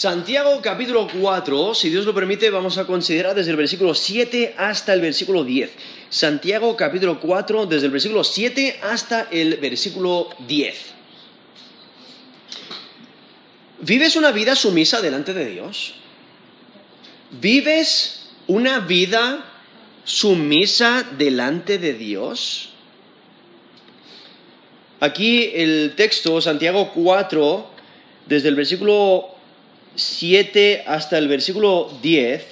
Santiago capítulo 4, si Dios lo permite, vamos a considerar desde el versículo 7 hasta el versículo 10. Santiago capítulo 4, desde el versículo 7 hasta el versículo 10. ¿Vives una vida sumisa delante de Dios? ¿Vives una vida sumisa delante de Dios? Aquí el texto, Santiago 4, desde el versículo 7 hasta el versículo 10,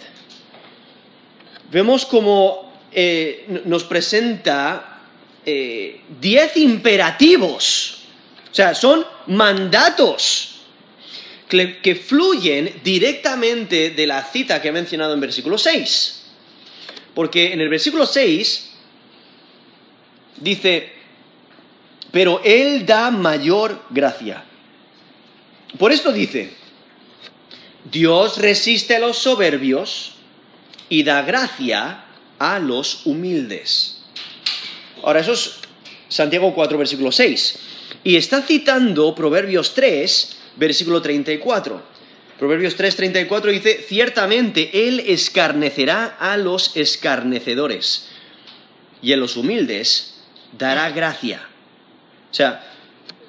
vemos como eh, nos presenta 10 eh, imperativos, o sea, son mandatos que, que fluyen directamente de la cita que he mencionado en versículo 6. Porque en el versículo 6 dice, pero Él da mayor gracia. Por esto dice, Dios resiste a los soberbios y da gracia a los humildes. Ahora, eso es Santiago 4, versículo 6. Y está citando Proverbios 3, versículo 34. Proverbios 3, 34 dice, ciertamente Él escarnecerá a los escarnecedores y a los humildes dará gracia. O sea,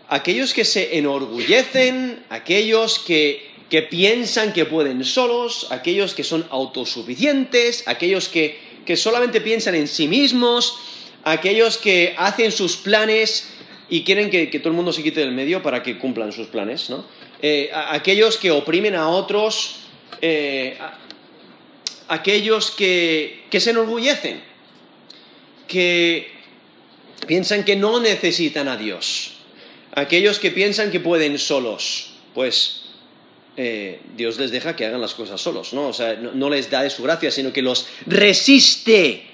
aquellos que se enorgullecen, aquellos que, piensan que pueden solos, aquellos que son autosuficientes, aquellos que, solamente piensan en sí mismos, aquellos que hacen sus planes y quieren que, todo el mundo se quite del medio para que cumplan sus planes, ¿no? Eh, aquellos que oprimen a otros, eh, aquellos que, que se enorgullecen, que piensan que no necesitan a Dios. Aquellos que piensan que pueden solos, pues eh, Dios les deja que hagan las cosas solos, ¿no? O sea, no, les da de su gracia, sino que los resiste.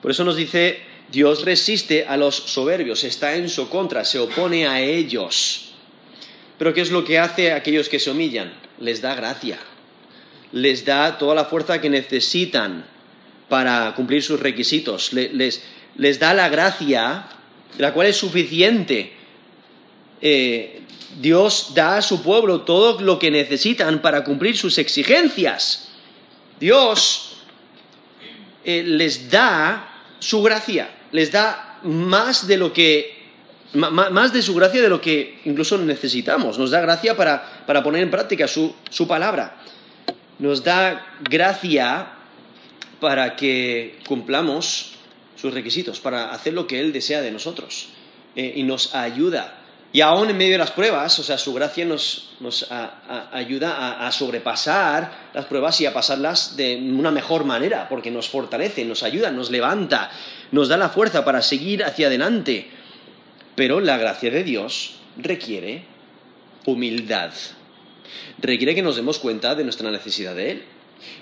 Por eso nos dice, Dios resiste a los soberbios, está en su contra, se opone a ellos. Pero ¿qué es lo que hace a aquellos que se humillan? Les da gracia, les da toda la fuerza que necesitan para cumplir sus requisitos, les, les da la gracia, la cual es suficiente. Eh, Dios da a su pueblo todo lo que necesitan para cumplir sus exigencias. Dios eh, les da su gracia, les da más de lo que más de su gracia de lo que incluso necesitamos. Nos da gracia para, poner en práctica su, su palabra. Nos da gracia para que cumplamos sus requisitos, para hacer lo que Él desea de nosotros. Eh, y nos ayuda. Y aún en medio de las pruebas, o sea, su gracia nos, ayuda a, sobrepasar las pruebas y a pasarlas de una mejor manera, porque nos fortalece, nos ayuda, nos levanta, nos da la fuerza para seguir hacia adelante. Pero la gracia de Dios requiere humildad. Requiere que nos demos cuenta de nuestra necesidad de Él.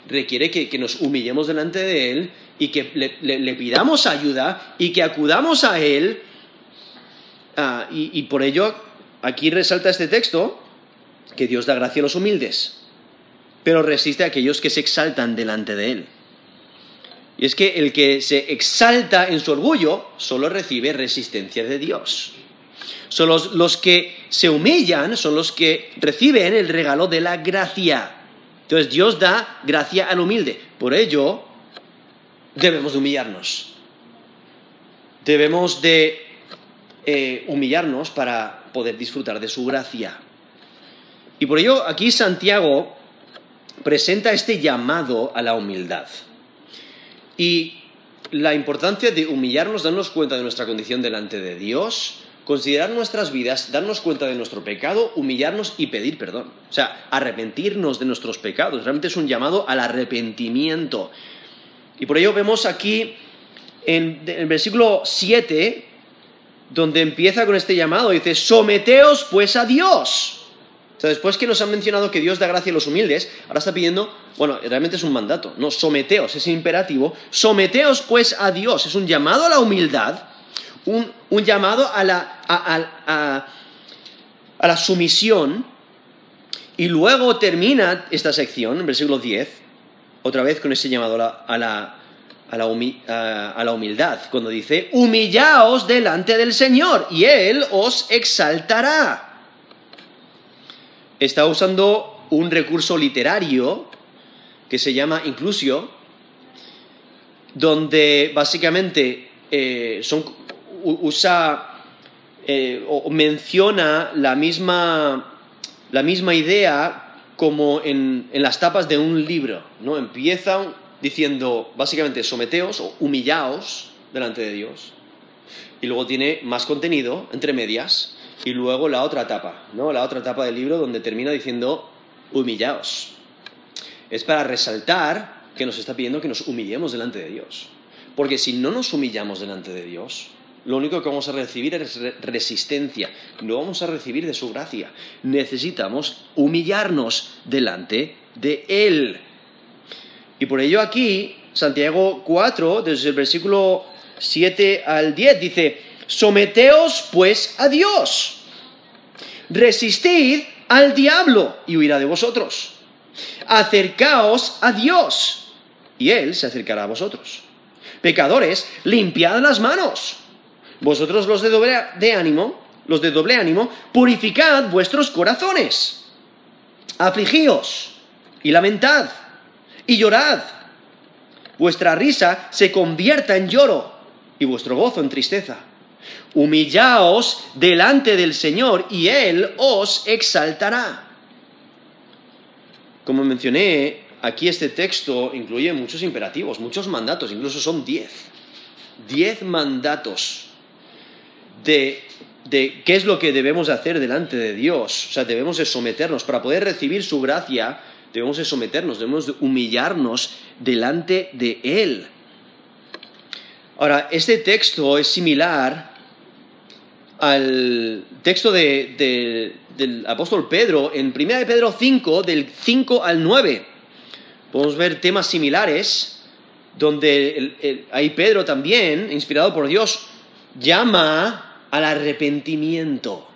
Requiere que nos humillemos delante de Él y que le, pidamos ayuda y que acudamos a Él. Ah, y, por ello, aquí resalta este texto que Dios da gracia a los humildes, pero resiste a aquellos que se exaltan delante de Él. Y es que el que se exalta en su orgullo solo recibe resistencia de Dios. Son los, los, que se humillan, son los que reciben el regalo de la gracia. Entonces Dios da gracia al humilde. Por ello, debemos de humillarnos. Debemos de eh, humillarnos para poder disfrutar de su gracia. Y por ello aquí Santiago presenta este llamado a la humildad. Y la importancia de humillarnos, darnos cuenta de nuestra condición delante de Dios, considerar nuestras vidas, darnos cuenta de nuestro pecado, humillarnos y pedir perdón. O sea, arrepentirnos de nuestros pecados. Realmente es un llamado al arrepentimiento. Y por ello vemos aquí en, el versículo 7, donde empieza con este llamado, dice, someteos pues a Dios. O sea, después que nos han mencionado que Dios da gracia a los humildes, ahora está pidiendo, bueno, realmente es un mandato, no, someteos, es imperativo, someteos pues a Dios, es un llamado a la humildad, un, llamado a la, a la sumisión, y luego termina esta sección, en versículo 10, otra vez con ese llamado a la, a la, humildad, cuando dice, humillaos delante del Señor y Él os exaltará. Está usando un recurso literario que se llama inclusio, donde básicamente eh, son, usa eh, o menciona la misma, la misma idea como en, en, las tapas de un libro, ¿no? Empieza diciendo básicamente someteos o humillaos delante de Dios, y luego tiene más contenido entre medias, y luego la otra etapa, ¿no? La otra etapa del libro donde termina diciendo humillaos. Es para resaltar que nos está pidiendo que nos humillemos delante de Dios. Porque si no nos humillamos delante de Dios, lo único que vamos a recibir es resistencia, no vamos a recibir de su gracia. Necesitamos humillarnos delante de Él. Y por ello aquí, Santiago 4, desde el versículo 7 al 10, dice, someteos pues a Dios, resistid al diablo y huirá de vosotros. Acercaos a Dios y Él se acercará a vosotros. Pecadores, limpiad las manos. Vosotros los de doble de ánimo, los de doble ánimo, purificad vuestros corazones. Afligíos y lamentad y llorad. Vuestra risa se convierta en lloro y vuestro gozo en tristeza. Humillaos delante del Señor y Él os exaltará. Como mencioné, aquí este texto incluye muchos imperativos, muchos mandatos, incluso son diez. Diez mandatos de, de, qué es lo que debemos hacer delante de Dios. O sea, debemos de someternos. Para poder recibir su gracia, debemos de someternos, debemos de humillarnos delante de Él. Ahora, este texto es similar al texto del apóstol Pedro en 1 Pedro 5, del 5 al 9 podemos ver temas similares, donde ahí Pedro también, inspirado por Dios, llama al arrepentimiento.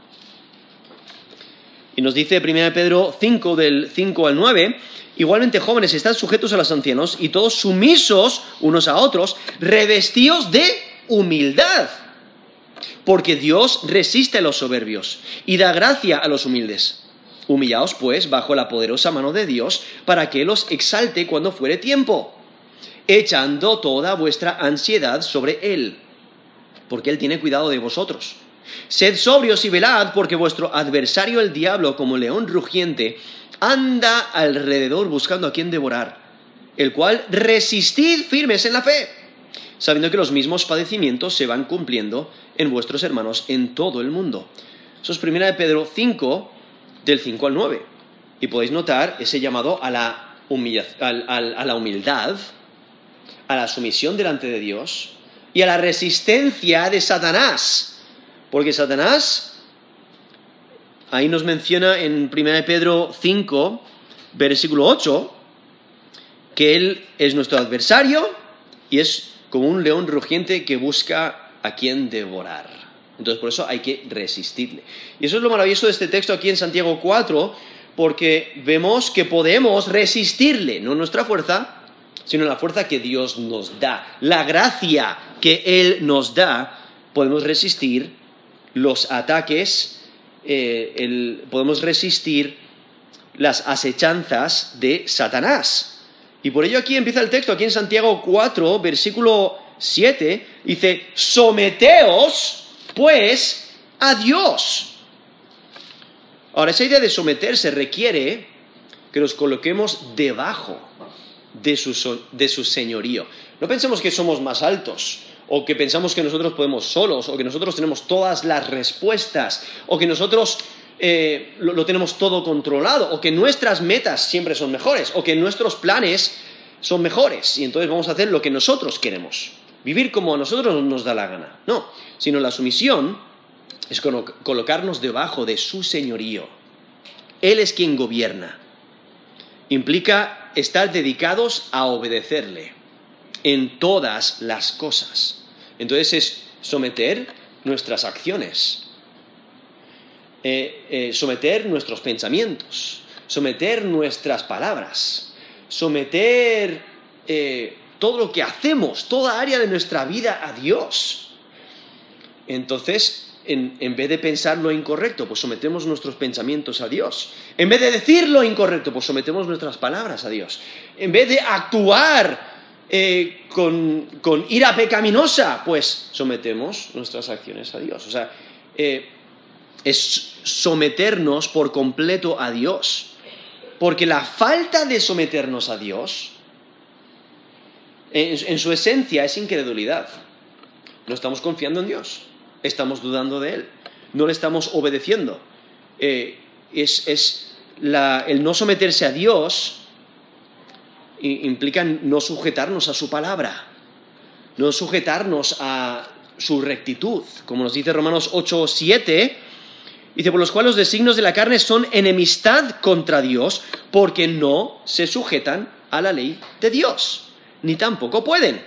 Y nos dice 1 Pedro 5, del 5 al 9, igualmente jóvenes, están sujetos a los ancianos y todos sumisos unos a otros, revestidos de humildad. Porque Dios resiste a los soberbios y da gracia a los humildes. Humillaos, pues, bajo la poderosa mano de Dios, para que los exalte cuando fuere tiempo, echando toda vuestra ansiedad sobre Él, porque Él tiene cuidado de vosotros. Sed sobrios y velad, porque vuestro adversario el diablo, como león rugiente, anda alrededor buscando a quien devorar, el cual resistid firmes en la fe, sabiendo que los mismos padecimientos se van cumpliendo en vuestros hermanos en todo el mundo. Eso es primera de Pedro 5, del 5 al 9. Y podéis notar ese llamado a la, a la humildad, a la sumisión delante de Dios y a la resistencia de Satanás. Porque Satanás, ahí nos menciona en 1 Pedro 5, versículo 8, que él es nuestro adversario y es como un león rugiente que busca a quien devorar. Entonces por eso hay que resistirle. Y eso es lo maravilloso de este texto aquí en Santiago 4, porque vemos que podemos resistirle, no nuestra fuerza, sino la fuerza que Dios nos da, la gracia que Él nos da, podemos resistir los ataques, eh, podemos resistir las acechanzas de Satanás. Y por ello aquí empieza el texto, aquí en Santiago 4, versículo 7, dice, someteos pues a Dios. Ahora, esa idea de someterse requiere que nos coloquemos debajo de su, de su señorío. No pensemos que somos más altos, o que pensamos que nosotros podemos solos, o que nosotros tenemos todas las respuestas, o que nosotros eh, lo, lo, tenemos todo controlado, o que nuestras metas siempre son mejores, o que nuestros planes son mejores, y entonces vamos a hacer lo que nosotros queremos, vivir como a nosotros nos da la gana. No, sino la sumisión es colocarnos debajo de su señorío. Él es quien gobierna. Implica estar dedicados a obedecerle en todas las cosas. Entonces es someter nuestras acciones, eh, eh, someter nuestros pensamientos, someter nuestras palabras, someter eh, todo lo que hacemos, toda área de nuestra vida a Dios. Entonces, en, vez de pensar lo incorrecto, pues sometemos nuestros pensamientos a Dios. En vez de decir lo incorrecto, pues sometemos nuestras palabras a Dios. En vez de actuar eh, con, ira pecaminosa, pues sometemos nuestras acciones a Dios. O sea, eh, es someternos por completo a Dios. Porque la falta de someternos a Dios, en su esencia, es incredulidad. No estamos confiando en Dios estamos dudando de Él, no le estamos obedeciendo. Eh, es, el no someterse a Dios implica no sujetarnos a su palabra, no sujetarnos a su rectitud, como nos dice Romanos 8, 7, dice, por los cuales los designios de la carne son enemistad contra Dios, porque no se sujetan a la ley de Dios, ni tampoco pueden.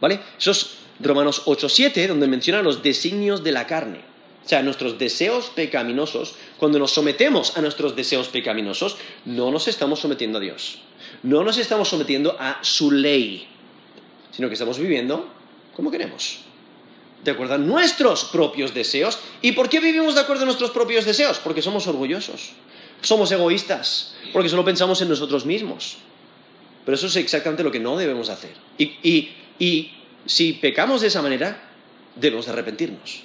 ¿Vale? Eso Romanos 8.7, donde menciona los designios de la carne. O sea, nuestros deseos pecaminosos, cuando nos sometemos a nuestros deseos pecaminosos, no nos estamos sometiendo a Dios. No nos estamos sometiendo a su ley, sino que estamos viviendo como queremos. De acuerdo a nuestros propios deseos. ¿Y por qué vivimos de acuerdo a nuestros propios deseos? Porque somos orgullosos. Somos egoístas. Porque solo pensamos en nosotros mismos. Pero eso es exactamente lo que no debemos hacer. Y, y si pecamos de esa manera, debemos de arrepentirnos.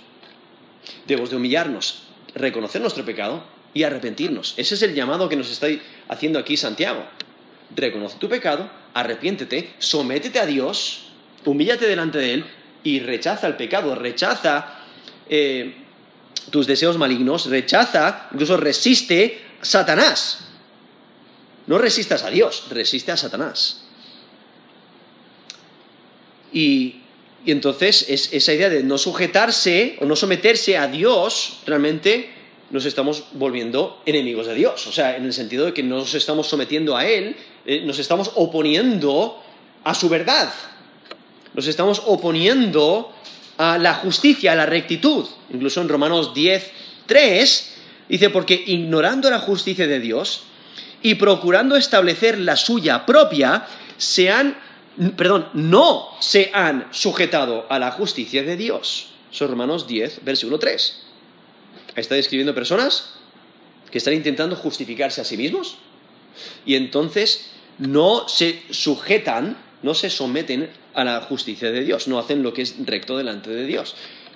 Debemos de humillarnos, reconocer nuestro pecado y arrepentirnos. Ese es el llamado que nos está haciendo aquí Santiago. Reconoce tu pecado, arrepiéntete, sométete a Dios, humíllate delante de Él y rechaza el pecado, rechaza eh, tus deseos malignos, rechaza, incluso resiste a Satanás. No resistas a Dios, resiste a Satanás. Y, entonces esa idea de no sujetarse o no someterse a Dios, realmente nos estamos volviendo enemigos de Dios. O sea, en el sentido de que no nos estamos sometiendo a Él, eh, nos estamos oponiendo a su verdad. Nos estamos oponiendo a la justicia, a la rectitud. Incluso en Romanos 10, 3, dice, porque ignorando la justicia de Dios y procurando establecer la suya propia, se han perdón, no se han sujetado a la justicia de Dios. Son Romanos 10, versículo 3. Está describiendo personas que están intentando justificarse a sí mismos y entonces no se sujetan, no se someten a la justicia de Dios, no hacen lo que es recto delante de Dios.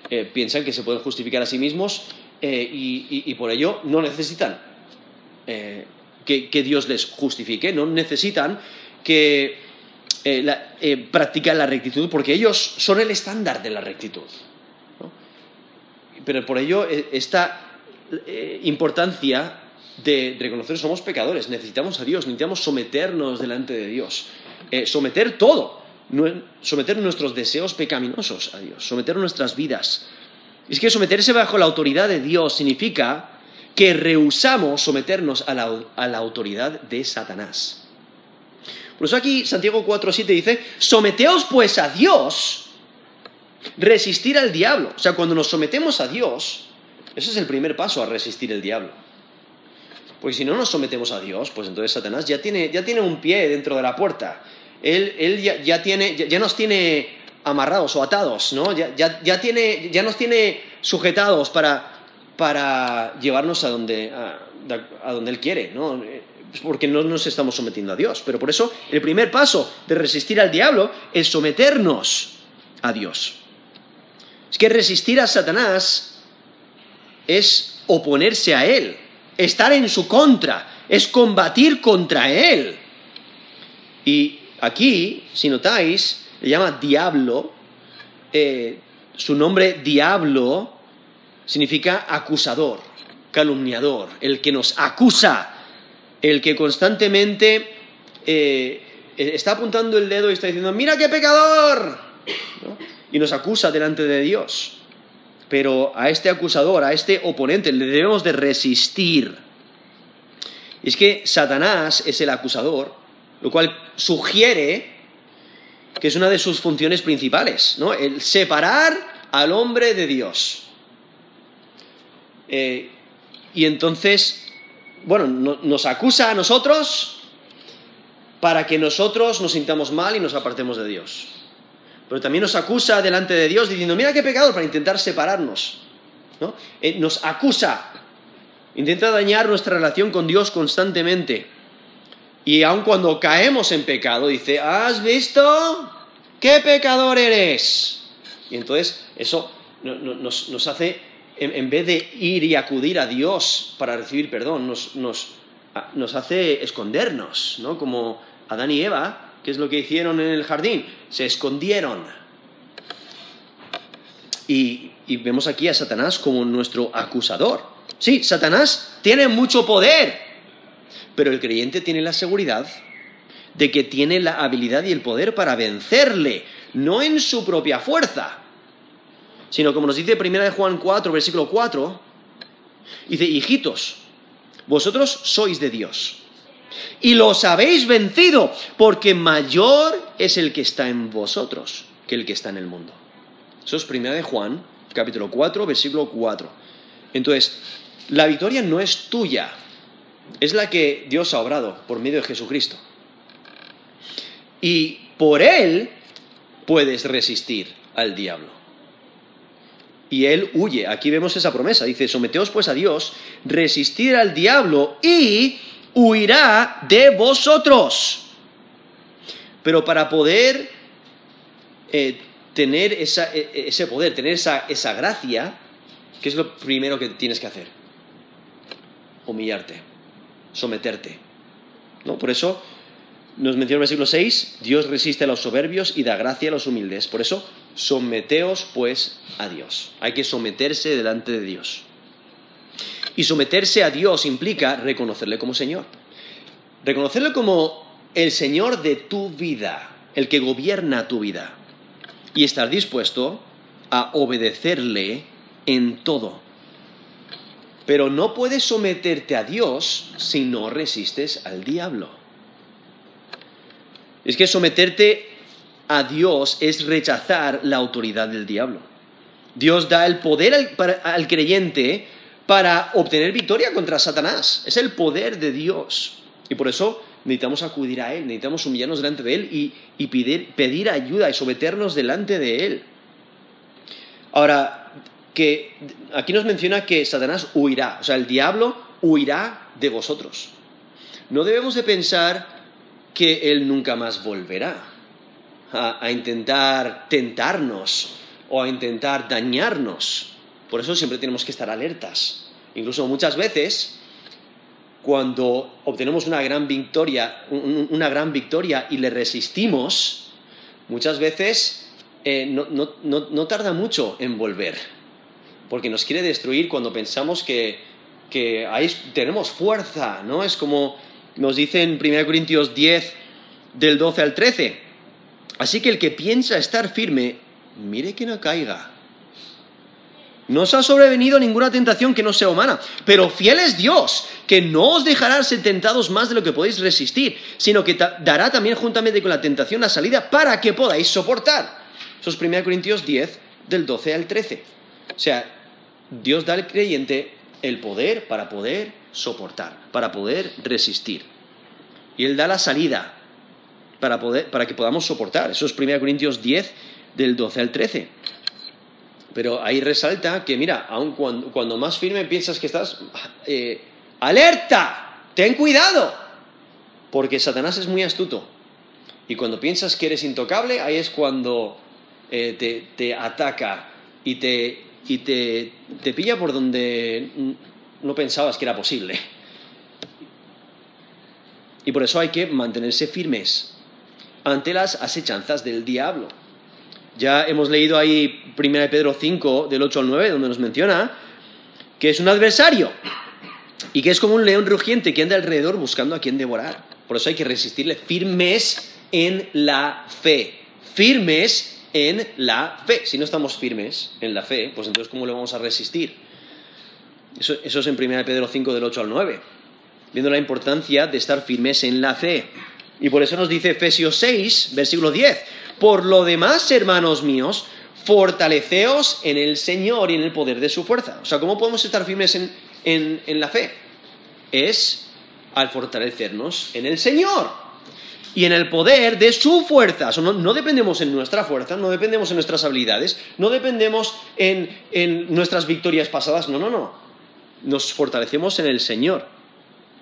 Eh, piensan que se pueden justificar a sí mismos eh, y, por ello no necesitan eh, que Dios les justifique, no necesitan que eh, eh, la rectitud porque ellos son el estándar de la rectitud. Pero por ello, eh, esta importancia de reconocer somos pecadores, necesitamos a Dios, necesitamos someternos delante de Dios, someter todo, someter nuestros deseos pecaminosos a Dios, someter nuestras vidas. Es que someterse bajo la autoridad de Dios significa que rehusamos someternos a la autoridad de Satanás. Por eso aquí Santiago 4.7 dice, someteos pues a Dios, resistir al diablo. O sea, cuando nos sometemos a Dios, ese es el primer paso a resistir el diablo. Porque si no nos sometemos a Dios, pues entonces Satanás ya tiene, ya tiene un pie dentro de la puerta. Él, él ya, tiene, ya, nos tiene amarrados o atados, ¿no? Ya, ya, tiene, ya nos tiene sujetados para, para llevarnos a donde, a donde Él quiere, ¿no? Porque no nos estamos sometiendo a Dios. Pero por eso el primer paso de resistir al diablo es someternos a Dios. Es que resistir a Satanás es oponerse a Él, estar en su contra, es combatir contra Él. Y aquí, si notáis, le llama diablo, eh, su nombre diablo significa acusador, calumniador, el que nos acusa el que constantemente eh, está apuntando el dedo y está diciendo, mira qué pecador, y nos acusa delante de Dios. Pero a este acusador, a este oponente, le debemos de resistir. es que Satanás es el acusador, lo cual sugiere que es una de sus funciones principales, ¿no? El separar al hombre de Dios. Eh, y entonces bueno, nos acusa a nosotros para que nosotros nos sintamos mal y nos apartemos de Dios. Pero también nos acusa delante de Dios diciendo, mira qué pecado para intentar separarnos ¿no? Eh, nos acusa, intenta dañar nuestra relación con Dios constantemente. Y aun cuando caemos en pecado, dice, ¿has visto? ¿Qué pecador eres? Y entonces eso nos, hace, en, vez de ir y acudir a Dios para recibir perdón, nos, hace escondernos, ¿no? Como Adán y Eva, ¿qué es lo que hicieron en el jardín? Se escondieron. Y vemos aquí a Satanás como nuestro acusador. Sí, Satanás tiene mucho poder, pero el creyente tiene la seguridad de que tiene la habilidad y el poder para vencerle, no en su propia fuerza, sino como nos dice 1 Juan 4, versículo 4, dice, hijitos, vosotros sois de Dios y los habéis vencido, porque mayor es el que está en vosotros que el que está en el mundo. Eso es 1 Juan, capítulo 4, versículo 4. Entonces, la victoria no es tuya, es la que Dios ha obrado por medio de Jesucristo. Y por Él puedes resistir al diablo. Y Él huye. Aquí vemos esa promesa. Dice, someteos pues a Dios, resistir al diablo y huirá de vosotros. Pero para poder eh, tener e, e, ese poder, tener esa, gracia, ¿qué es lo primero que tienes que hacer? Humillarte, someterte. ¿No? Por eso nos menciona el versículo 6, Dios resiste a los soberbios y da gracia a los humildes. Por eso, someteos pues a Dios. Hay que someterse delante de Dios. Y someterse a Dios implica reconocerle como Señor. Reconocerle como el Señor de tu vida, el que gobierna tu vida. Y estar dispuesto a obedecerle en todo. Pero no puedes someterte a Dios si no resistes al diablo. Es que someterte a Dios es rechazar la autoridad del diablo. Dios da el poder al, creyente para obtener victoria contra Satanás. Es el poder de Dios. Y por eso necesitamos acudir a Él, necesitamos humillarnos delante de Él y, pedir, ayuda y someternos delante de Él. Ahora, que aquí nos menciona que Satanás huirá, o sea, el diablo huirá de vosotros. No debemos de pensar que Él nunca más volverá a intentar tentarnos o a intentar dañarnos. Por eso siempre tenemos que estar alertas. Incluso muchas veces, cuando obtenemos una gran victoria, una gran victoria y le resistimos, muchas veces eh, no, tarda mucho en volver, porque nos quiere destruir cuando pensamos que, que ahí tenemos fuerza, ¿no? Es como nos dice en 1 Corintios 10, del 12 al 13. Así que el que piensa estar firme, mire que no caiga. No os ha sobrevenido ninguna tentación que no sea humana, pero fiel es Dios, que no os dejará ser tentados más de lo que podéis resistir, sino que dará también juntamente con la tentación la salida para que podáis soportar. Eso es 1 Corintios 10, del 12 al 13. O sea, Dios da al creyente el poder para poder soportar, para poder resistir. Y Él da la salida para, poder, para que podamos soportar. Eso es 1 Corintios 10, del 12 al 13. Pero ahí resalta que, mira, aun cuando, más firme piensas que estás, eh, alerta, ten cuidado, porque Satanás es muy astuto. Y cuando piensas que eres intocable, ahí es cuando eh, te, ataca y, te, y te, te pilla por donde no pensabas que era posible. Y por eso hay que mantenerse firmes ante las asechanzas del diablo. Ya hemos leído ahí 1 Pedro 5, del 8 al 9, donde nos menciona que es un adversario y que es como un león rugiente que anda alrededor buscando a quien devorar. Por eso hay que resistirle firmes en la fe. Firmes en la fe. Si no estamos firmes en la fe, pues entonces ¿cómo le vamos a resistir? Eso, eso es en 1 Pedro 5, del 8 al 9. Viendo la importancia de estar firmes en la fe. Y por eso nos dice Efesios 6, versículo 10 por lo demás, hermanos míos, fortaleceos en el Señor y en el poder de su fuerza. O sea, ¿cómo podemos estar firmes en, la fe? Es al fortalecernos en el Señor. y en el poder de su fuerza. no, no, dependemos en nuestra fuerza, no dependemos en nuestras habilidades, no dependemos en, en nuestras victorias pasadas, no, no, no. Nos fortalecemos en el Señor.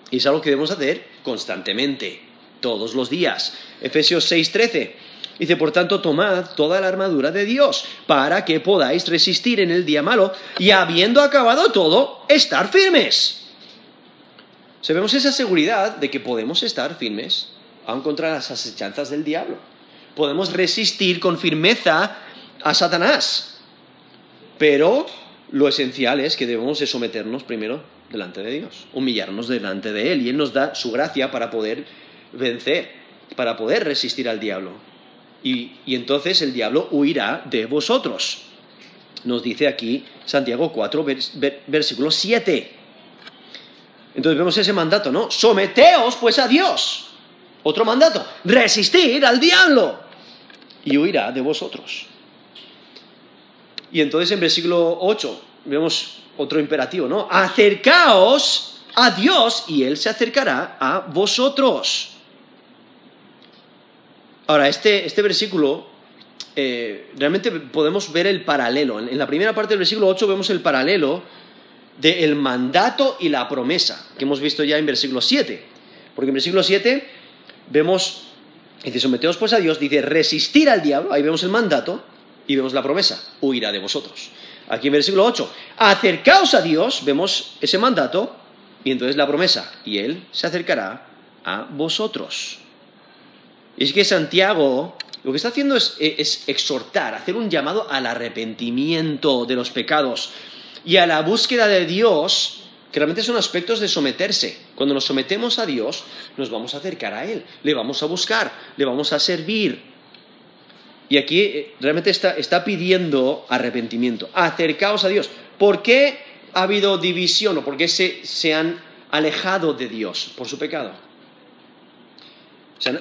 Y es algo que debemos hacer constantemente, todos los días. Efesios 6:13. Dice, por tanto, tomad toda la armadura de Dios para que podáis resistir en el día malo y habiendo acabado todo, estar firmes. Sabemos esa seguridad de que podemos estar firmes aun contra las asechanzas del diablo. Podemos resistir con firmeza a Satanás. Pero lo esencial es que debemos de someternos primero delante de Dios, humillarnos delante de Él y Él nos da su gracia para poder vencer, para poder resistir al diablo. Y, entonces el diablo huirá de vosotros. Nos dice aquí Santiago 4, versículo 7. Entonces vemos ese mandato, ¿no? Someteos pues a Dios. Otro mandato, resistir al diablo y huirá de vosotros. Y entonces en versículo 8 vemos otro imperativo, ¿no? Acercaos a Dios y Él se acercará a vosotros. Ahora, este, este versículo, eh, realmente podemos ver el paralelo. En, la primera parte del versículo 8 vemos el paralelo del mandato y la promesa, que hemos visto ya en versículo 7. Porque en versículo 7 vemos, dice, someteos pues a Dios, dice, resistir al diablo, ahí vemos el mandato y vemos la promesa, huirá de vosotros. Aquí en versículo 8, acercaos a Dios, vemos ese mandato y entonces la promesa, y Él se acercará a vosotros. Y es que Santiago lo que está haciendo es, es, exhortar, hacer un llamado al arrepentimiento de los pecados y a la búsqueda de Dios, que realmente son aspectos de someterse. Cuando nos sometemos a Dios, nos vamos a acercar a Él, le vamos a buscar, le vamos a servir. Y aquí eh, realmente está, pidiendo arrepentimiento. Acercaos a Dios. ¿Por qué ha habido división o por qué se, han alejado de Dios por su pecado?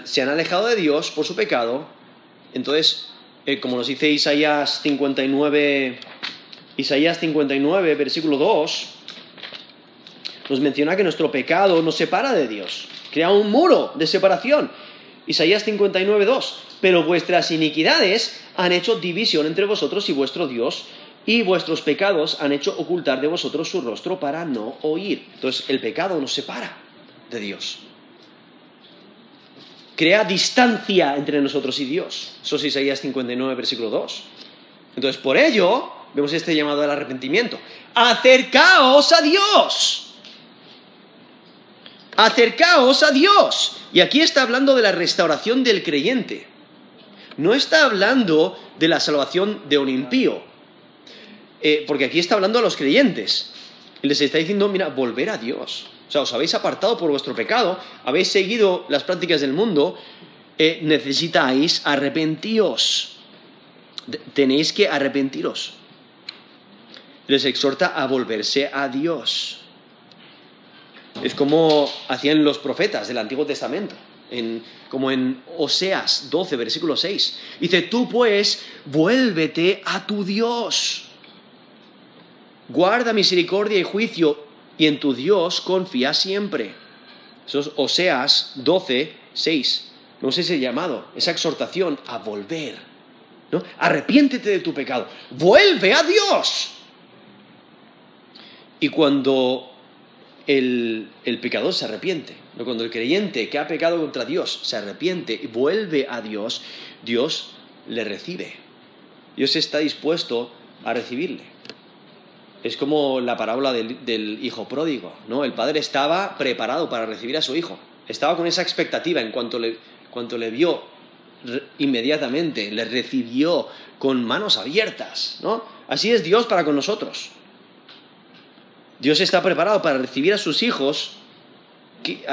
Se han, alejado de Dios por su pecado. Entonces, eh, como nos dice Isaías 59, Isaías 59, versículo 2, nos menciona que nuestro pecado nos separa de Dios, crea un muro de separación. Isaías 59, 2 pero vuestras iniquidades han hecho división entre vosotros y vuestro Dios, y vuestros pecados han hecho ocultar de vosotros su rostro para no oír. Entonces el pecado nos separa de Dios. Crea distancia entre nosotros y Dios. Eso es Isaías 59, versículo 2. Entonces por ello vemos este llamado al arrepentimiento. Acercaos a Dios. Acercaos a Dios. Y aquí está hablando de la restauración del creyente no está hablando de la salvación de un impío, eh, porque aquí está hablando a los creyentes. Y les está diciendo, mira, volver a Dios. Sea, os habéis apartado por vuestro pecado, habéis seguido las prácticas del mundo, eh, necesitáis arrepentíos. Tenéis que arrepentiros. Les exhorta a volverse a Dios. Es como hacían los profetas del Antiguo Testamento como en Oseas 12, versículo 6. Dice, tú pues vuélvete a tu Dios. Guarda misericordia y juicio y en tu Dios confía siempre. Eso es Oseas 12, 6. No sé ese llamado, esa exhortación a volver. ¿no? Arrepiéntete de tu pecado. Vuelve a Dios. Y cuando el, el pecador se arrepiente, cuando el creyente que ha pecado contra Dios se arrepiente y vuelve a Dios, Dios le recibe. Dios está dispuesto a recibirle. Es como la parábola del, hijo pródigo, ¿no? El padre estaba preparado para recibir a su hijo. Estaba con esa expectativa en cuanto le, cuanto le vio inmediatamente, le recibió con manos abiertas, ¿no? Así es Dios para con nosotros. Dios está preparado para recibir a sus hijos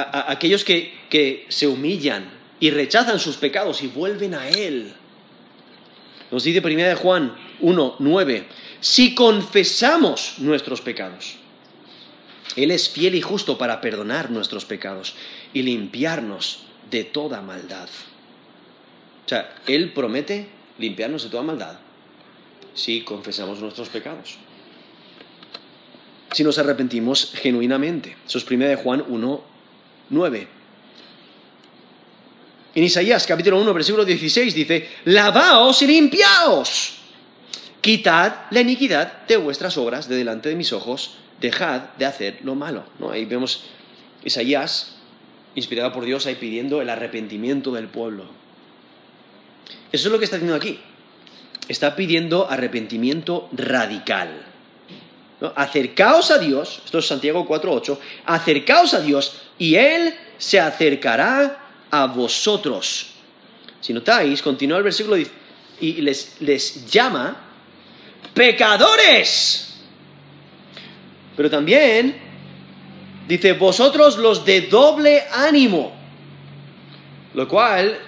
aquellos que, se humillan y rechazan sus pecados y vuelven a Él. Nos dice 1 Juan 1, 9, si confesamos nuestros pecados, Él es fiel y justo para perdonar nuestros pecados y limpiarnos de toda maldad. O sea, Él promete limpiarnos de toda maldad si confesamos nuestros pecados. Si nos arrepentimos genuinamente. Eso es 1 Juan 1, 9. En Isaías capítulo 1, versículo 16 dice, lavaos y limpiaos. Quitad la iniquidad de vuestras obras de delante de mis ojos, dejad de hacer lo malo. ¿No? Ahí vemos Isaías, inspirado por Dios, ahí pidiendo el arrepentimiento del pueblo. Eso es lo que está haciendo aquí. Está pidiendo arrepentimiento radical. Acercaos a Dios, esto es Santiago 4.8, acercaos a Dios y Él se acercará a vosotros. Si notáis, continúa el versículo y les, les llama pecadores. Pero también dice, vosotros los de doble ánimo. Lo cual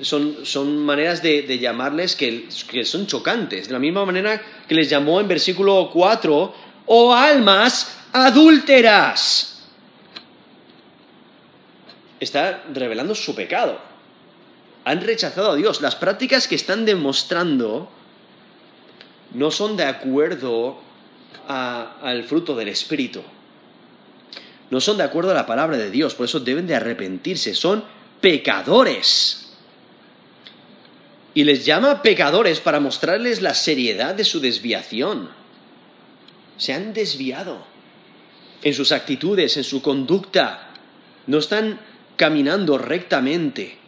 son, maneras de, llamarles que, que, son chocantes. De la misma manera que les llamó en versículo 4, oh almas adúlteras está revelando su pecado. Han rechazado a Dios. Las prácticas que están demostrando no son de acuerdo al fruto del Espíritu. No son de acuerdo a la palabra de Dios. Por eso deben de arrepentirse. Son pecadores. Y les llama pecadores para mostrarles la seriedad de su desviación. Se han desviado en sus actitudes, en su conducta. No están caminando rectamente.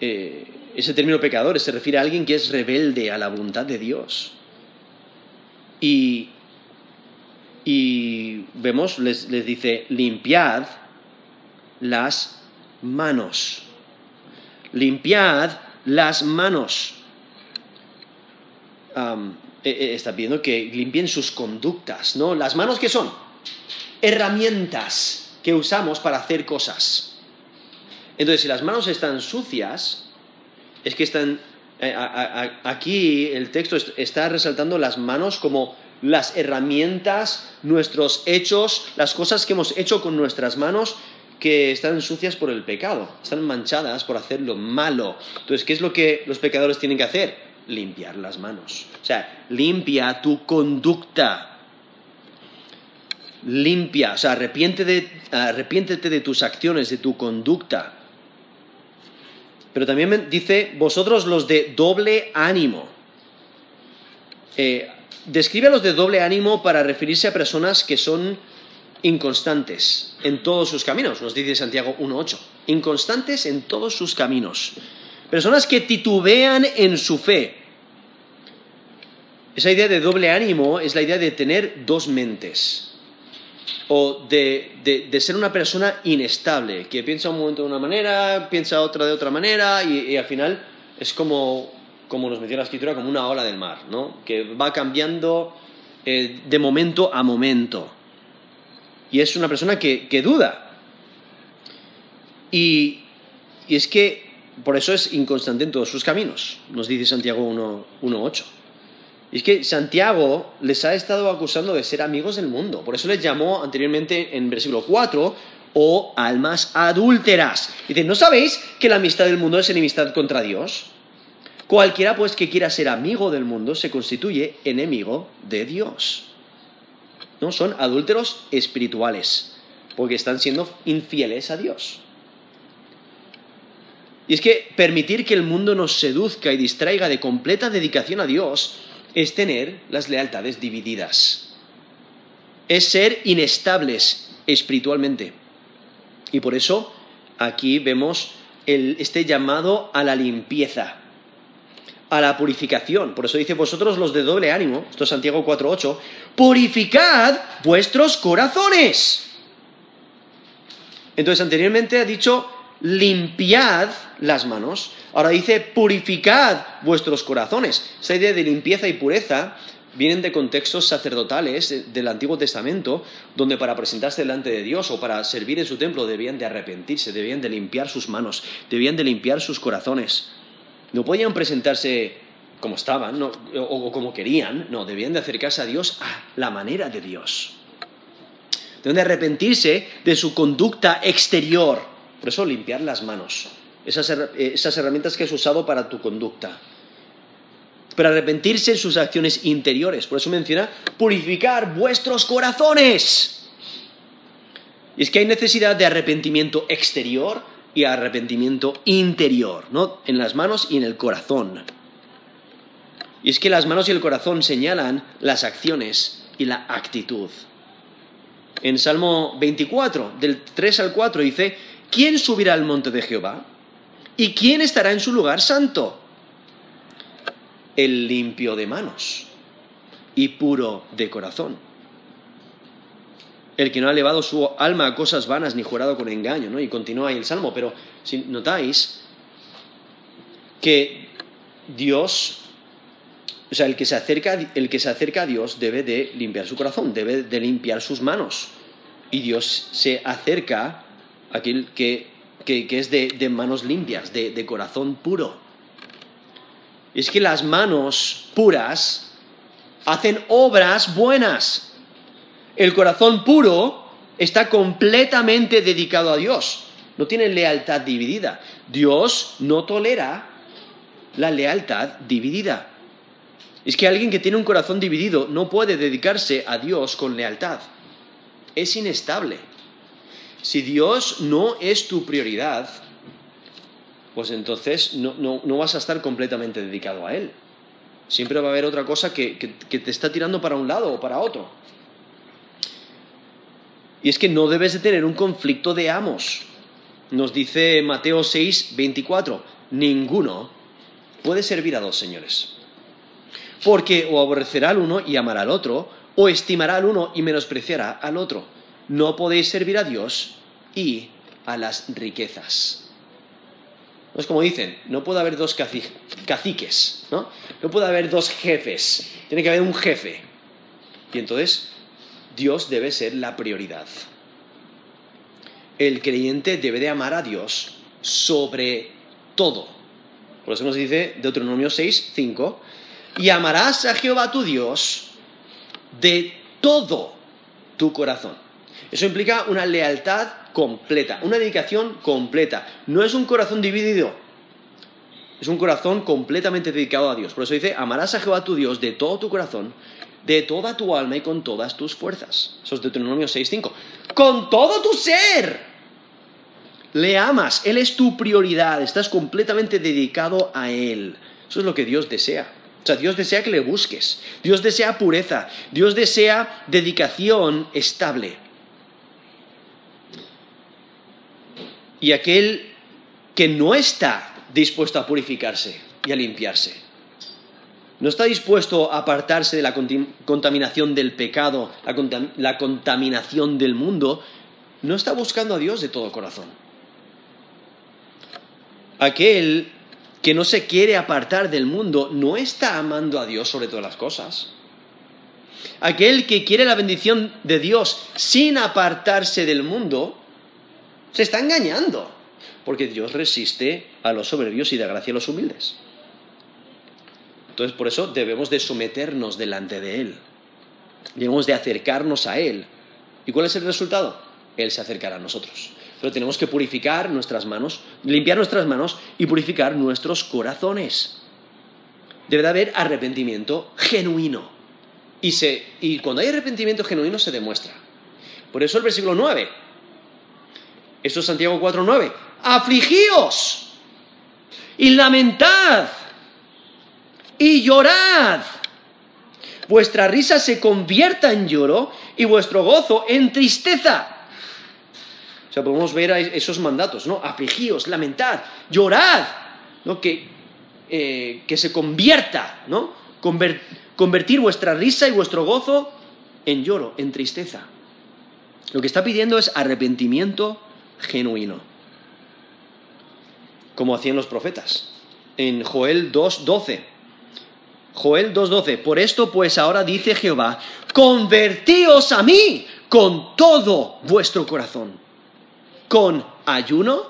Eh, ese término pecadores se refiere a alguien que es rebelde a la voluntad de Dios. Y, y vemos, les, dice, limpiad las manos. Limpiad las manos. E, e, está pidiendo que limpien sus conductas, ¿no? Las manos que son herramientas que usamos para hacer cosas. Entonces, si las manos están sucias, es que están... Eh, aquí el texto está resaltando las manos como las herramientas, nuestros hechos, las cosas que hemos hecho con nuestras manos que están sucias por el pecado, están manchadas por hacer lo malo. Entonces, ¿qué es lo que los pecadores tienen que hacer? Limpiar las manos. O sea, limpia tu conducta limpia, o sea, arrepiéntete de tus acciones, de tu conducta. Pero también dice, vosotros los de doble ánimo. Eh, describe a los de doble ánimo para referirse a personas que son inconstantes en todos sus caminos, nos dice Santiago 1.8. Inconstantes en todos sus caminos. Personas que titubean en su fe. Esa idea de doble ánimo es la idea de tener dos mentes o de, ser una persona inestable, que piensa un momento de una manera, piensa otra de otra manera y, al final es como, como nos menciona la escritura, como una ola del mar, ¿no? que va cambiando eh, de momento a momento. Y es una persona que, duda. Y, y, es que por eso es inconstante en todos sus caminos, nos dice Santiago 1.8. Y es que Santiago les ha estado acusando de ser amigos del mundo. Por eso les llamó anteriormente en versículo 4 o almas adúlteras. Dice, ¿no sabéis que la amistad del mundo es enemistad contra Dios? Cualquiera pues que quiera ser amigo del mundo se constituye enemigo de Dios. ¿No? Son adúlteros espirituales, porque están siendo infieles a Dios. Y es que permitir que el mundo nos seduzca y distraiga de completa dedicación a Dios es tener las lealtades divididas. Es ser inestables espiritualmente. Y por eso aquí vemos este llamado a la limpieza, a la purificación. Por eso dice vosotros los de doble ánimo, esto es Santiago 4.8, purificad vuestros corazones. Entonces anteriormente ha dicho limpiad las manos. Ahora dice, purificad vuestros corazones. Esa idea de limpieza y pureza vienen de contextos sacerdotales del Antiguo Testamento, donde para presentarse delante de Dios o para servir en su templo debían de arrepentirse, debían de limpiar sus manos, debían de limpiar sus corazones. No podían presentarse como estaban o, o como querían, no, debían de acercarse a Dios a la manera de Dios. Deben de arrepentirse de su conducta exterior por eso limpiar las manos, esas, herramientas que has usado para tu conducta. Pero arrepentirse en sus acciones interiores. Por eso menciona purificar vuestros corazones. Y es que hay necesidad de arrepentimiento exterior y arrepentimiento interior, ¿no? En las manos y en el corazón. Y es que las manos y el corazón señalan las acciones y la actitud. En Salmo 24, del 3 al 4, dice, ¿quién subirá al monte de Jehová? ¿Y quién estará en su lugar santo? El limpio de manos y puro de corazón el que no ha elevado su alma a cosas vanas ni jurado con engaño, ¿no? Y continúa ahí el Salmo, pero si notáis que Dios, o sea, el que se acerca, el que se acerca a Dios debe de limpiar su corazón, debe de limpiar sus manos. Y Dios se acerca aquel que, es de, manos limpias, de, de corazón puro. Es que las manos puras hacen obras buenas, el corazón puro está completamente dedicado a Dios, no tiene lealtad dividida. Dios no tolera la lealtad dividida. Es que alguien que tiene un corazón dividido no puede dedicarse a Dios con lealtad. Es inestable. Si Dios no es tu prioridad, pues entonces no, vas a estar completamente dedicado a Él. Siempre va a haber otra cosa que te está tirando para un lado o para otro. Y es que no debes de tener un conflicto de amos. Nos dice Mateo 6, 24, ninguno puede servir a dos señores. Porque o aborrecerá al uno y amará al otro, o estimará al uno y menospreciará al otro. No podéis servir a Dios y a las riquezas. No es como dicen, no puede haber dos caciques, ¿no? No puede haber dos jefes, tiene que haber un jefe. Y entonces Dios debe ser la prioridad. El creyente debe de amar a Dios sobre todo. Por eso nos dice Deuteronomio 6, 5, y amarás a Jehová tu Dios de todo tu corazón. Eso implica una lealtad completa, una dedicación completa. No es un corazón dividido, es un corazón completamente dedicado a Dios. Por eso dice, amarás a Jehová tu Dios de todo tu corazón de toda tu alma y con todas tus fuerzas. Eso es Deuteronomio 6.5. Con todo tu ser. Le amas, Él es tu prioridad, estás completamente dedicado a Él. Eso es lo que Dios desea. O sea, Dios desea que le busques. Dios desea pureza. Dios desea dedicación estable. Y aquel que no está dispuesto a purificarse y a limpiarse, no está dispuesto a apartarse de la contaminación del pecado, la, contaminación del mundo, no está buscando a Dios de todo corazón. Aquel que no se quiere apartar del mundo no está amando a Dios sobre todas las cosas. Aquel que quiere la bendición de Dios sin apartarse del mundo, se está engañando, porque Dios resiste a los soberbios y da gracia a los humildes. Entonces, por eso debemos de someternos delante de Él. Debemos de acercarnos a Él. ¿Y cuál es el resultado? Él se acercará a nosotros. Pero tenemos que purificar nuestras manos, limpiar nuestras manos y purificar nuestros corazones. Debe de haber arrepentimiento genuino. Y, y cuando hay arrepentimiento genuino se demuestra. Por eso el versículo 9. Esto es Santiago 4.9. Afligíos y lamentad y llorad. Vuestra risa se convierta en lloro y vuestro gozo en tristeza. O sea, podemos ver esos mandatos, ¿no? Afligíos, lamentad, llorad, ¿no? Que, eh, que se convierta, ¿no? convertir vuestra risa y vuestro gozo en lloro, en tristeza. Lo que está pidiendo es arrepentimiento genuino, como hacían los profetas. En Joel 2.12 Joel 2.12, por esto pues ahora dice Jehová, convertíos a mí con todo vuestro corazón, con ayuno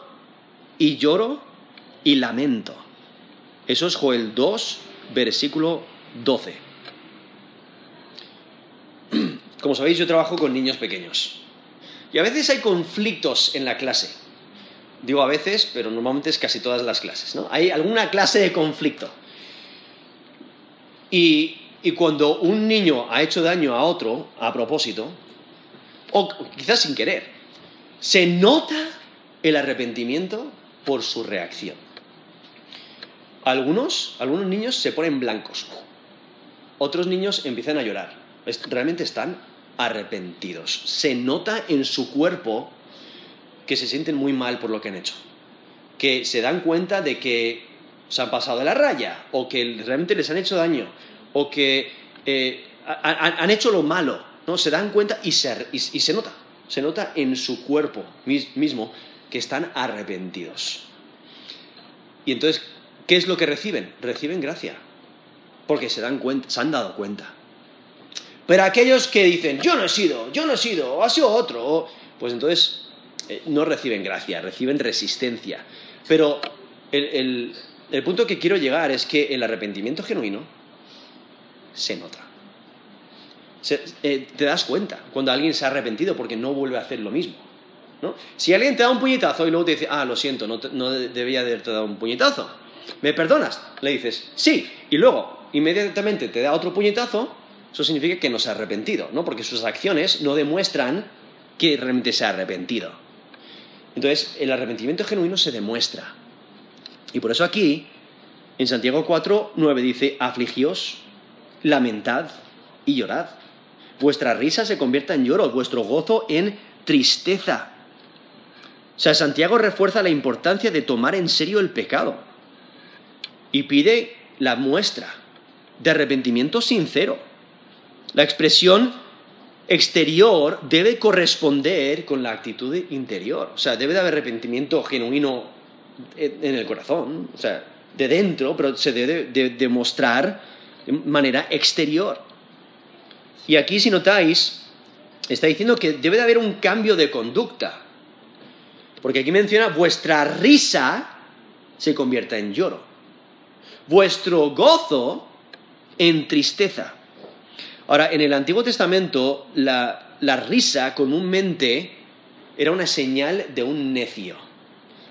y lloro y lamento. Eso es Joel 2, versículo 12. Como sabéis, yo trabajo con niños pequeños. Y a veces hay conflictos en la clase. Digo a veces, pero normalmente es casi todas las clases, ¿no? Hay alguna clase de conflicto. Y, cuando un niño ha hecho daño a otro a propósito, o quizás sin querer, Se nota el arrepentimiento por su reacción. Algunos, algunos niños se ponen blancos. Otros niños empiezan a llorar. Realmente están arrepentidos. Se nota en su cuerpo que se sienten muy mal por lo que han hecho. Que se dan cuenta de que se han pasado de la raya, o que realmente les han hecho daño, o que eh, han, hecho lo malo. ¿no? Se dan cuenta y se, y se nota. Se nota en su cuerpo mismo que están arrepentidos. Y entonces, ¿qué es lo que reciben? Reciben gracia. Porque se dan se han dado cuenta. Pero aquellos que dicen, yo no he sido, yo no he sido, o ha sido otro, pues entonces eh, no reciben gracia, reciben resistencia. Pero el, punto que quiero llegar es que el arrepentimiento genuino se nota. Eh, te das cuenta cuando alguien se ha arrepentido porque no vuelve a hacer lo mismo. ¿no? Si alguien te da un puñetazo y luego te dice, ah, lo siento, no, no debía haberte dado un puñetazo, ¿me perdonas? Le dices, sí, y luego inmediatamente te da otro puñetazo, eso significa que no se ha arrepentido, ¿no? Porque sus acciones no demuestran que realmente se ha arrepentido. Entonces, el arrepentimiento genuino se demuestra. Y por eso aquí, en Santiago 4, 9 dice, afligíos, lamentad y llorad. Vuestra risa se convierta en lloro, vuestro gozo en tristeza. O sea, Santiago refuerza la importancia de tomar en serio el pecado y pide la muestra de arrepentimiento sincero. La expresión exterior debe corresponder con la actitud interior. O sea, debe de haber arrepentimiento genuino en el corazón, o sea, de dentro, pero se debe de demostrar de manera exterior. Y aquí, si notáis, está diciendo que debe de haber un cambio de conducta. Porque aquí menciona, vuestra risa se convierta en lloro. Vuestro gozo en tristeza. Ahora, en el Antiguo Testamento, la, risa comúnmente era una señal de un necio.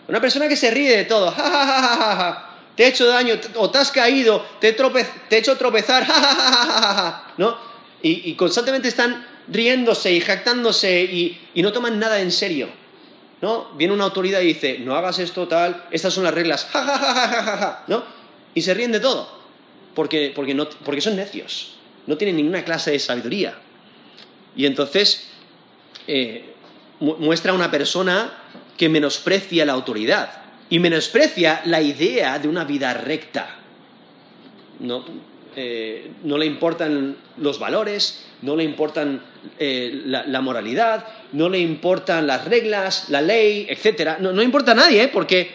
Una persona que se ríe de todo. te he hecho daño, o te has caído, te he, hecho tropezar. ¿No? Y, constantemente están riéndose y jactándose y, y, no toman nada en serio. ¿No? Viene una autoridad y dice, no hagas esto tal, estas son las reglas. ¿No? Y se ríen de todo. Porque, porque, no, porque son necios no tiene ninguna clase de sabiduría. Y entonces eh, muestra a una persona que menosprecia la autoridad y menosprecia la idea de una vida recta. No, eh, le importan los valores, no le importan eh, la, moralidad, no le importan las reglas, la ley, etc. No, no importa a nadie, porque,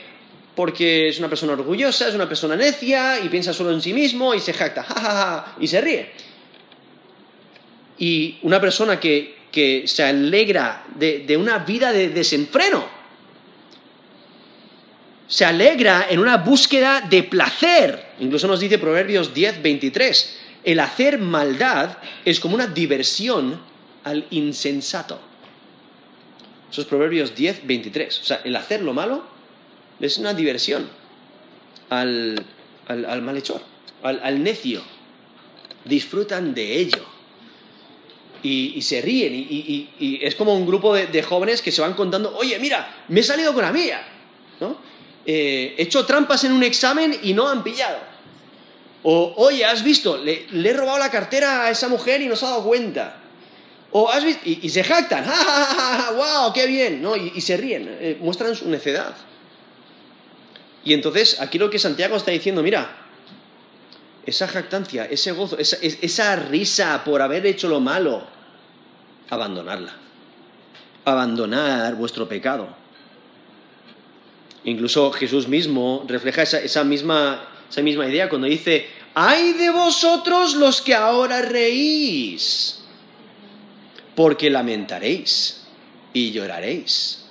porque es una persona orgullosa, es una persona necia y piensa solo en sí mismo y se jacta, ja, y se ríe. Y una persona que, se alegra de, una vida de desenfreno, se alegra en una búsqueda de placer. Incluso nos dice Proverbios 10, 23, el hacer maldad es como una diversión al insensato. Eso es Proverbios 10, 23. O sea, el hacer lo malo es una diversión al, malhechor, al necio. Disfrutan de ello y, se ríen. Y, es como un grupo de, jóvenes que se van contando, oye, mira, me he salido con la mía. ¿no? Eh, he hecho trampas en un examen y no han pillado. O, oye, has visto, le, he robado la cartera a esa mujer y no se ha dado cuenta. O has visto, y, se jactan, ¡Ja, ja, wow qué bien! ¿no? Y, se ríen, eh, muestran su necedad. Y entonces, aquí lo que Santiago está diciendo, mira, esa jactancia, ese gozo, esa, risa por haber hecho lo malo, abandonarla. Abandonar vuestro pecado. Incluso Jesús mismo refleja esa, misma, esa misma idea cuando dice, ay de vosotros los que ahora reís, porque lamentaréis y lloraréis.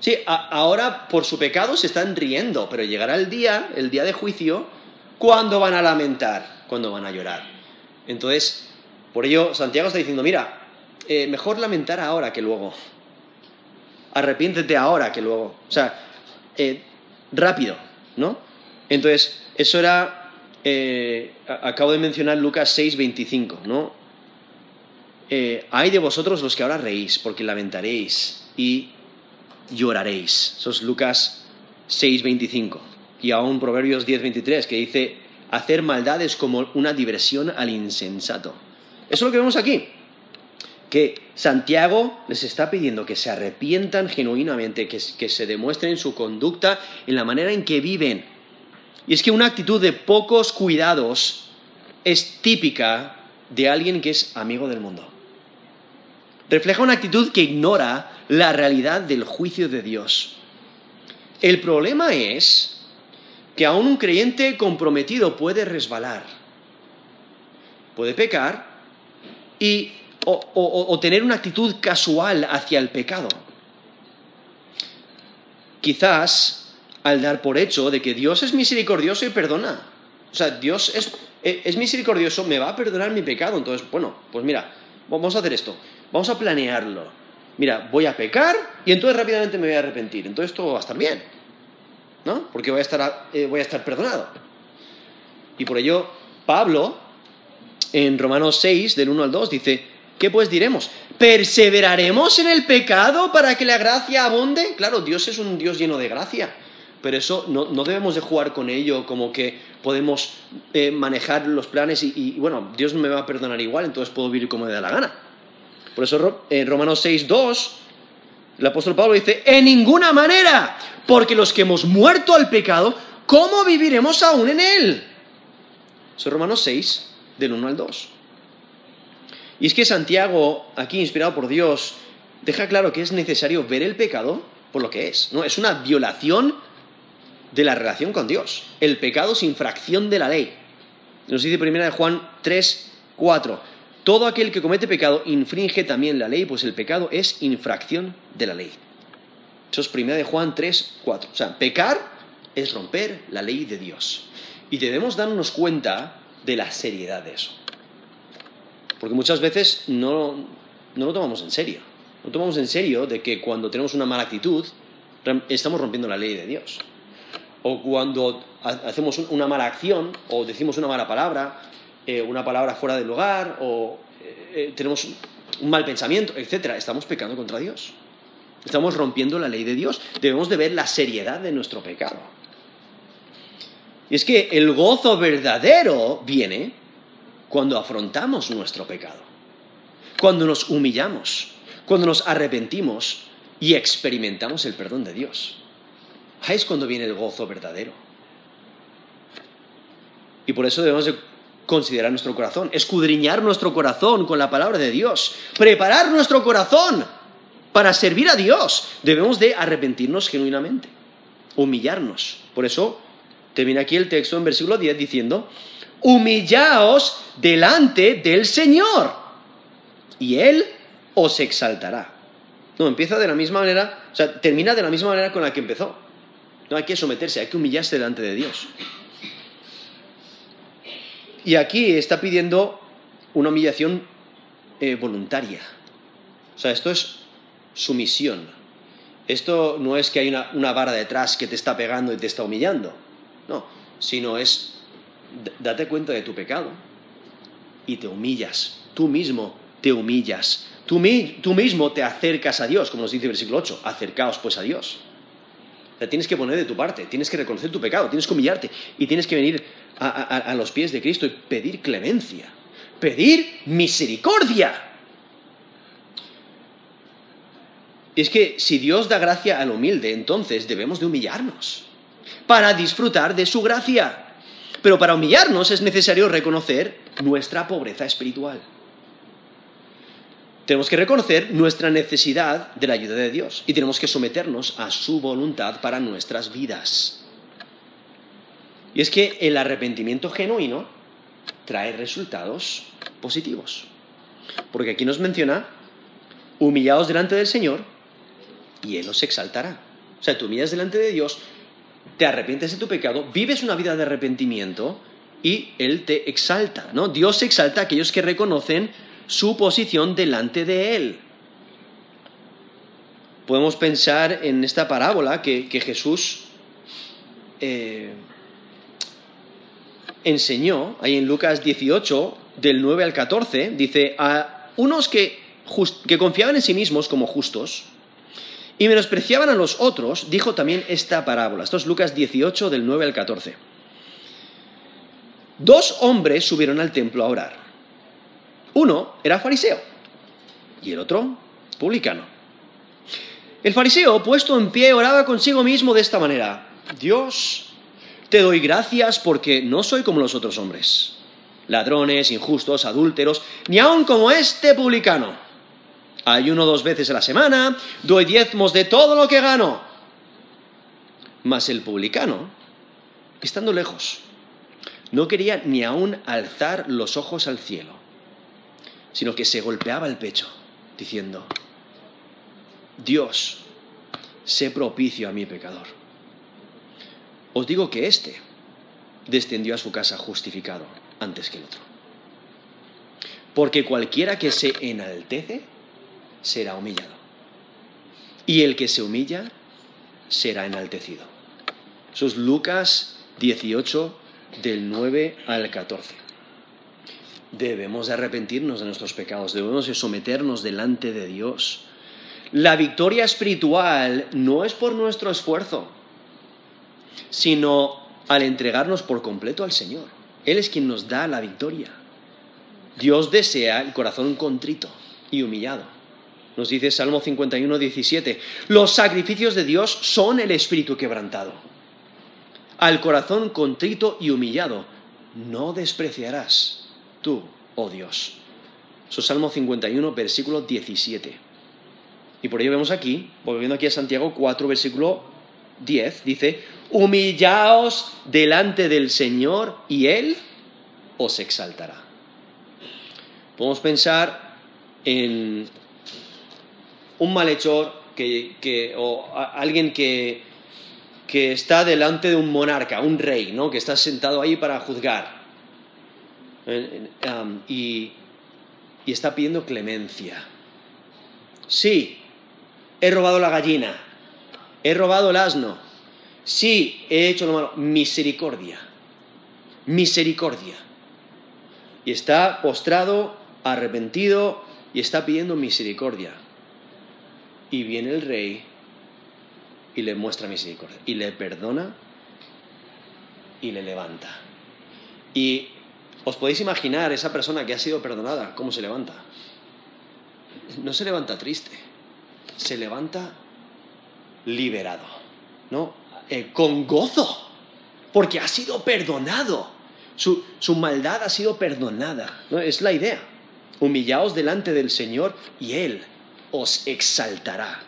Sí, ahora por su pecado se están riendo, pero llegará el día, el día de juicio, ¿Cuándo van a lamentar? Cuando van a llorar. Entonces, por ello, Santiago está diciendo, mira, eh, mejor lamentar ahora que luego. Arrepiéntete ahora que luego. O sea, eh, rápido, ¿no? Entonces, eso era, eh, acabo de mencionar Lucas 6, 25, ¿no? hay de vosotros los que ahora reís, porque lamentaréis y lloraréis. Eso es Lucas 6, 25. Y aún Proverbios 10, 23, que dice, hacer maldad es como una diversión al insensato. Eso es lo que vemos aquí. Que Santiago les está pidiendo que se arrepientan genuinamente, que, que se demuestren su conducta en la manera en que viven. Y es que una actitud de pocos cuidados es típica de alguien que es amigo del mundo. Refleja una actitud que ignora la realidad del juicio de Dios. El problema es que aún un creyente comprometido puede resbalar, puede pecar y, o, tener una actitud casual hacia el pecado. Quizás al dar por hecho de que Dios es misericordioso y perdona. O sea, Dios es, es misericordioso, me va a perdonar mi pecado. Entonces, bueno, pues mira, vamos a hacer esto. Vamos a planearlo. Mira, voy a pecar y entonces rápidamente me voy a arrepentir. Entonces todo va a estar bien. ¿No? Porque voy a estar, eh, voy a estar perdonado. Y por ello, Pablo, en Romanos 6, del 1 al 2, dice, ¿qué pues diremos? ¿Perseveraremos en el pecado para que la gracia abunde? Claro, Dios es un Dios lleno de gracia pero eso no, debemos de jugar con ello como que podemos eh, manejar los planes y, bueno, Dios me va a perdonar igual, entonces puedo vivir como me da la gana. Por eso en Romanos 6, 2, el apóstol Pablo dice, en ninguna manera, porque los que hemos muerto al pecado, ¿cómo viviremos aún en él? Eso es Romanos 6, del 1 al 2. Y es que Santiago, aquí inspirado por Dios, deja claro que es necesario ver el pecado por lo que es. ¿no? Es una violación de la relación con Dios. El pecado es infracción de la ley. Nos dice primera de Juan 3, 4. Todo aquel que comete pecado infringe también la ley, pues el pecado es infracción de la ley. Eso es primera de Juan 3, 4. O sea, pecar es romper la ley de Dios. Y debemos darnos cuenta de la seriedad de eso. Porque muchas veces no, no lo tomamos en serio. No tomamos en serio de que cuando tenemos una mala actitud, estamos rompiendo la ley de Dios o cuando hacemos una mala acción o decimos una mala palabra, eh, una palabra fuera del lugar o eh, eh, tenemos un mal pensamiento, etc. Estamos pecando contra Dios. Estamos rompiendo la ley de Dios. Debemos de ver la seriedad de nuestro pecado. Y es que el gozo verdadero viene cuando afrontamos nuestro pecado, cuando nos humillamos, cuando nos arrepentimos y experimentamos el perdón de Dios. Ahí es cuando viene el gozo verdadero. Y por eso debemos de considerar nuestro corazón, escudriñar nuestro corazón con la palabra de Dios, preparar nuestro corazón para servir a Dios. Debemos de arrepentirnos genuinamente, humillarnos. Por eso termina aquí el texto en versículo 10 diciendo, humillaos delante del Señor y Él os exaltará. No, empieza de la misma manera, o sea, termina de la misma manera con la que empezó. No hay que someterse, hay que humillarse delante de Dios. Y aquí está pidiendo una humillación eh, voluntaria. O sea, esto es sumisión. Esto no es que hay una, una, vara detrás que te está pegando y te está humillando. No, sino es date cuenta de tu pecado y te humillas. Tú mismo te humillas. Tú, tú mismo te acercas a Dios, como nos dice el versículo 8. Acercaos pues a Dios tienes que poner de tu parte, tienes que reconocer tu pecado, tienes que humillarte y tienes que venir a, los pies de Cristo y pedir clemencia, pedir misericordia. Es que si Dios da gracia al humilde, entonces debemos de humillarnos para disfrutar de su gracia. Pero para humillarnos es necesario reconocer nuestra pobreza espiritual tenemos que reconocer nuestra necesidad de la ayuda de Dios y tenemos que someternos a su voluntad para nuestras vidas. Y es que el arrepentimiento genuino trae resultados positivos. Porque aquí nos menciona, humillados delante del Señor y Él os exaltará. O sea, tú humillas delante de Dios, te arrepientes de tu pecado, vives una vida de arrepentimiento y Él te exalta, ¿no? Dios exalta a aquellos que reconocen su posición delante de Él. Podemos pensar en esta parábola que, Jesús eh, enseñó, ahí en Lucas 18, del 9 al 14, dice, a unos que, que confiaban en sí mismos como justos y menospreciaban a los otros, dijo también esta parábola. Esto es Lucas 18 del 9 al 14. Dos hombres subieron al templo a orar. Uno era fariseo y el otro publicano. El fariseo, puesto en pie, oraba consigo mismo de esta manera. Dios, te doy gracias porque no soy como los otros hombres, ladrones, injustos, adúlteros, ni aun como este publicano. Ayuno dos veces a la semana, doy diezmos de todo lo que gano. Mas el publicano, estando lejos, no quería ni aun alzar los ojos al cielo, sino que se golpeaba el pecho, diciendo, Dios, sé propicio a mi pecador. Os digo que éste descendió a su casa justificado antes que el otro. Porque cualquiera que se enaltece será humillado. Y el que se humilla será enaltecido. Eso es Lucas 18 del 9 al 14. Debemos de arrepentirnos de nuestros pecados, debemos de someternos delante de Dios. La victoria espiritual no es por nuestro esfuerzo, sino al entregarnos por completo al Señor. Él es quien nos da la victoria. Dios desea el corazón contrito y humillado. Nos dice Salmo 51, 17, los sacrificios de Dios son el espíritu quebrantado. Al corazón contrito y humillado no despreciarás tú, oh Dios. Eso es Salmo 51, versículo 17. Y por ello vemos aquí, volviendo aquí a Santiago 4, versículo 10, dice, humillaos delante del Señor y Él os exaltará. Podemos pensar en un malhechor que, o alguien que, que está delante de un monarca, un rey, ¿no? que está sentado ahí para juzgar y, y está pidiendo clemencia. Sí, he robado la gallina, he robado el asno, sí, he hecho lo malo, misericordia, misericordia. Y está postrado, arrepentido y está pidiendo misericordia. Y viene el rey y le muestra misericordia. Y le perdona y le levanta. Y os podéis imaginar esa persona que ha sido perdonada, cómo se levanta. No se levanta triste, se levanta liberado, ¿no? Eh, con gozo, porque ha sido perdonado. Su, su maldad ha sido perdonada. ¿no? Es la idea. Humillaos delante del Señor y Él os exaltará.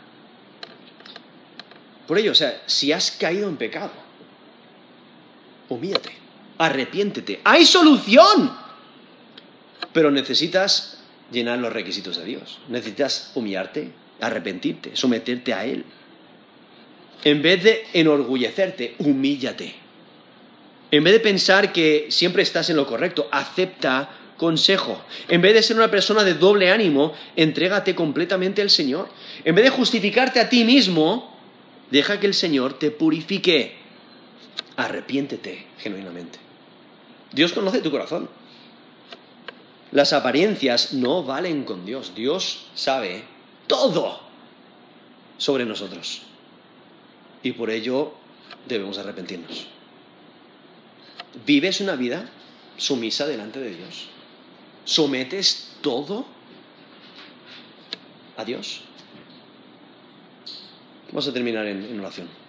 Por ello, o sea, si has caído en pecado, humíllate, arrepiéntete. ¡Hay solución! Pero necesitas llenar los requisitos de Dios. Necesitas humillarte, arrepentirte, someterte a Él. En vez de enorgullecerte, humíllate. En vez de pensar que siempre estás en lo correcto, acepta consejo. En vez de ser una persona de doble ánimo, entrégate completamente al Señor. En vez de justificarte a ti mismo, deja que el Señor te purifique. Arrepiéntete genuinamente. Dios conoce tu corazón. Las apariencias no valen con Dios. Dios sabe todo sobre nosotros. Y por ello debemos arrepentirnos. ¿Vives una vida sumisa delante de Dios? ¿Sometes todo a Dios? Vamos a terminar en, en oración.